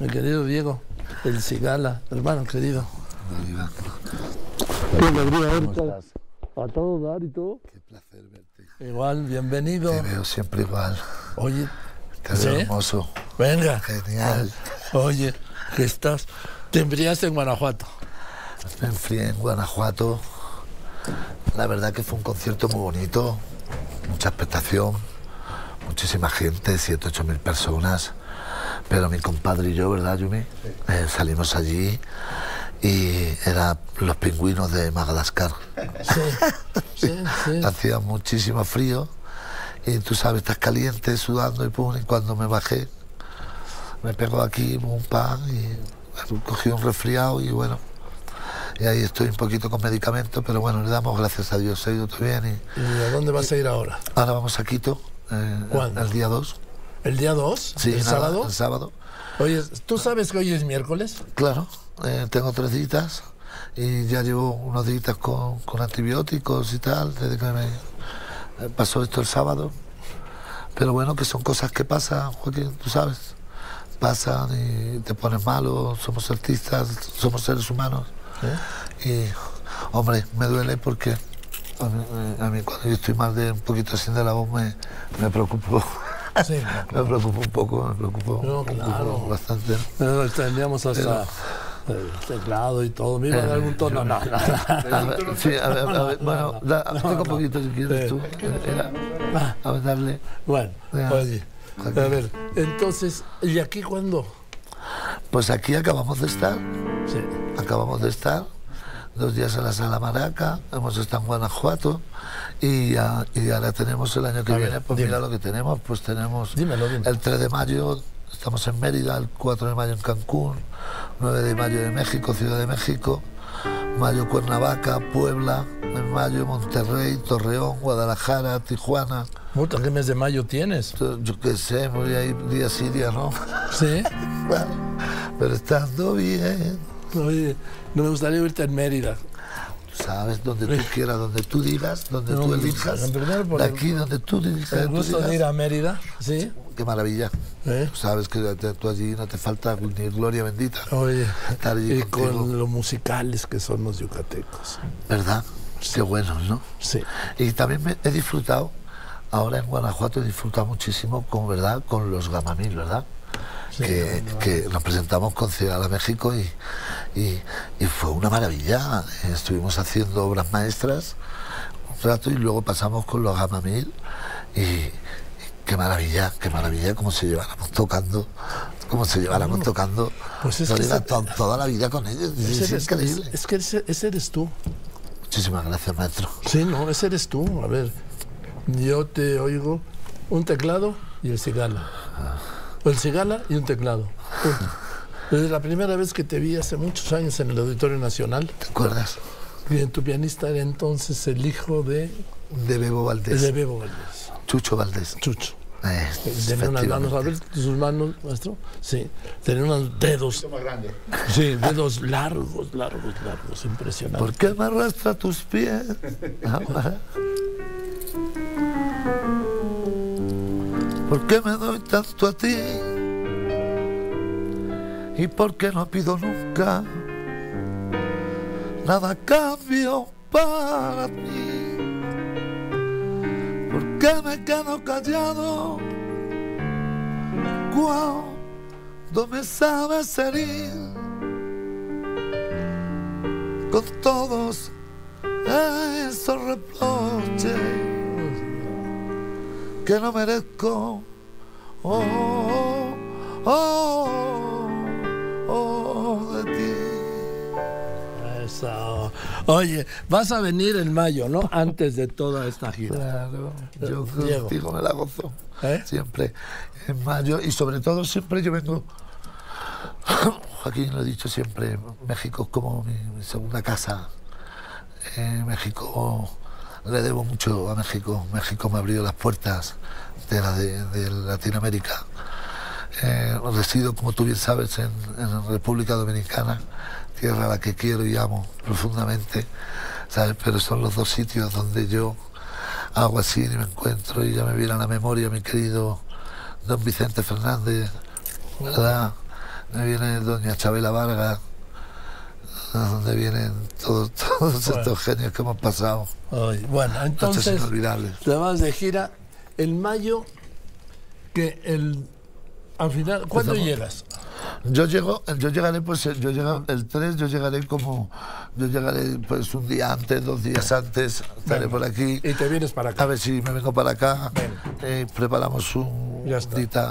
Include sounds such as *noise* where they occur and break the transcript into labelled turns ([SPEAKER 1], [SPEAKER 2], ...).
[SPEAKER 1] mi querido Diego, el Cigala, hermano querido.
[SPEAKER 2] ¿Cómo estás?
[SPEAKER 1] A todo dar y todo.
[SPEAKER 2] Qué placer verte.
[SPEAKER 1] Igual, bienvenido.
[SPEAKER 2] Te veo siempre igual.
[SPEAKER 1] Oye,
[SPEAKER 2] Te veo
[SPEAKER 1] ¿Sí?
[SPEAKER 2] hermoso.
[SPEAKER 1] venga.
[SPEAKER 2] Genial.
[SPEAKER 1] Oye, que estás. Te enfriaste en Guanajuato.
[SPEAKER 2] Me enfrié en Guanajuato. La verdad que fue un concierto muy bonito. Mucha expectación. Muchísima gente, 7, 8 mil personas. Pero mi compadre y yo, ¿verdad, Yumi? Eh, salimos allí y eran los pingüinos de Madagascar.
[SPEAKER 1] Sí, sí, *laughs* sí.
[SPEAKER 2] Hacía muchísimo frío y tú sabes, estás caliente, sudando y pum, y cuando me bajé me pegó aquí un pan y cogí un resfriado y bueno, y ahí estoy un poquito con medicamentos, pero bueno, le damos gracias a Dios, se ha ido todo bien y
[SPEAKER 1] ¿Y a dónde vas a ir ahora?
[SPEAKER 2] ahora vamos a Quito, eh,
[SPEAKER 1] ¿Cuándo?
[SPEAKER 2] el día 2.
[SPEAKER 1] ¿El día 2?
[SPEAKER 2] Sí,
[SPEAKER 1] ¿El
[SPEAKER 2] nada,
[SPEAKER 1] sábado?
[SPEAKER 2] El sábado,
[SPEAKER 1] Oye, ¿tú sabes que hoy es miércoles?
[SPEAKER 2] claro, eh, tengo tres días y ya llevo unos días con, con antibióticos y tal, desde que me eh, pasó esto el sábado. Pero bueno, que son cosas que pasan, Joaquín, tú sabes. Pasan y te pones malo, somos artistas, somos seres humanos. Y, hombre, me duele porque a mí, eh, a mí cuando yo estoy mal de un poquito así de la voz me, me preocupo. *laughs*
[SPEAKER 1] Sí.
[SPEAKER 2] me preocupo un poco, me preocupo,
[SPEAKER 1] No,
[SPEAKER 2] poco,
[SPEAKER 1] claro.
[SPEAKER 2] bastante.
[SPEAKER 1] No, Tendríamos hasta el teclado y todo. ¿Me iba a dar algún tono? No, no. *laughs*
[SPEAKER 2] A ver, sí, a ver, a ver, bueno, da, tengo un poquito si quieres tú. Era-
[SPEAKER 1] Ah,
[SPEAKER 2] a ver, darle.
[SPEAKER 1] Bueno, oye, a ver, entonces, ¿y aquí cuándo?
[SPEAKER 2] Pues aquí acabamos de estar,
[SPEAKER 1] Sí.
[SPEAKER 2] acabamos de estar, dos días en la Sala Maraca, hemos estado en Guanajuato y, ah, y ahora tenemos el año que
[SPEAKER 1] A ver,
[SPEAKER 2] viene, pues
[SPEAKER 1] dime.
[SPEAKER 2] mira lo que tenemos, pues tenemos
[SPEAKER 1] Dímelo,
[SPEAKER 2] el 3 de mayo, estamos en Mérida, el 4 de mayo en Cancún, 9 de mayo en México, Ciudad de México, mayo Cuernavaca, Puebla, en mayo Monterrey, Torreón, Guadalajara, Tijuana,
[SPEAKER 1] Puta, ¿Qué mes de mayo tienes?
[SPEAKER 2] yo qué sé, voy a ir día *laughs* sí, día no,
[SPEAKER 1] Sí.
[SPEAKER 2] Bueno, pero estando bien.
[SPEAKER 1] Oye, no me gustaría irte en Mérida.
[SPEAKER 2] Sabes, donde tú quieras, donde tú digas, donde
[SPEAKER 1] No,
[SPEAKER 2] tú elijas.
[SPEAKER 1] primer por
[SPEAKER 2] de aquí, donde tú digas.
[SPEAKER 1] El gusto de ir a Mérida, ¿sí?
[SPEAKER 2] Qué maravilla.
[SPEAKER 1] ¿Eh?
[SPEAKER 2] Tú sabes que tú allí no te falta ni gloria bendita.
[SPEAKER 1] Oye,
[SPEAKER 2] Estar allí
[SPEAKER 1] y
[SPEAKER 2] contigo.
[SPEAKER 1] con lo musicales que son los yucatecos.
[SPEAKER 2] ¿Verdad? Qué buenos, ¿no?
[SPEAKER 1] Sí.
[SPEAKER 2] Y también me he disfrutado, ahora en Guanajuato he disfrutado muchísimo con, ¿verdad? Con los Gamamil, ¿verdad? Que, que nos presentamos con Ciudad de México y, y, y fue una maravilla. Estuvimos haciendo obras maestras un rato y luego pasamos con los Gamamil y, y qué maravilla, qué maravilla cómo se lleváramos tocando, cómo se lleváramos tocando
[SPEAKER 1] Pues es que ese-
[SPEAKER 2] to- toda la vida con ellos. Es, increíble.
[SPEAKER 1] es- que ese, ese eres tú.
[SPEAKER 2] Muchísimas gracias, maestro.
[SPEAKER 1] Sí, no, ese eres tú. A ver, yo te oigo un teclado y el cigala. El cigala y un teclado. Punto. Desde la primera vez que te vi hace muchos años en el Auditorio Nacional,
[SPEAKER 2] ¿Te acuerdas?
[SPEAKER 1] y tu pianista era entonces el hijo de,
[SPEAKER 2] De Bebo Valdés.
[SPEAKER 1] de Bebo Valdés,
[SPEAKER 2] Chucho Valdés.
[SPEAKER 1] Chucho.
[SPEAKER 2] Eh,
[SPEAKER 1] Tenía unas manos, a ver sus manos, maestro. Sí, tenía unos dedos. Sí, dedos largos, largos, largos, impresionantes.
[SPEAKER 2] ¿Por qué me arrastra tus pies? *laughs* ¿Por qué me doy tanto a ti? ¿Y por qué no pido nunca nada cambio para ti? ¿Por qué me quedo callado cuando me sabes herir? con todos esos reproches que no merezco. Oh, oh, oh, de ti.
[SPEAKER 1] Eso. Oye, vas a venir en mayo, ¿no? Antes de toda esta gira.
[SPEAKER 2] Claro, yo
[SPEAKER 1] Diego.
[SPEAKER 2] contigo me la gozo.
[SPEAKER 1] ¿Eh?
[SPEAKER 2] Siempre en mayo y sobre todo siempre yo vengo. *coughs* Joaquín lo he dicho siempre, México es como mi, mi segunda casa. Eh, México le debo mucho a México. México me abrió las puertas de, la de, Latinoamérica. Eh, resido, como tú bien sabes, en, en República Dominicana, tierra a la que quiero y amo profundamente, ¿sabes? Pero son los dos sitios donde yo hago así y me encuentro y ya me viene a la memoria mi querido don Vicente Fernández, ¿verdad? me viene doña Chabela Vargas, donde vienen todos, *laughs* todos
[SPEAKER 1] Bueno.
[SPEAKER 2] estos genios que hemos pasado.
[SPEAKER 1] Ay, bueno, entonces te vas de gira en mayo, que el al final, ¿cuándo llegas?
[SPEAKER 2] Yo llego, yo llegaré pues yo llego el 3, yo llegaré como yo llegaré pues un día antes, dos días antes, estaré por aquí.
[SPEAKER 1] Y te vienes para acá.
[SPEAKER 2] A ver si me vengo para acá. Eh, preparamos un
[SPEAKER 1] Ya está.
[SPEAKER 2] dita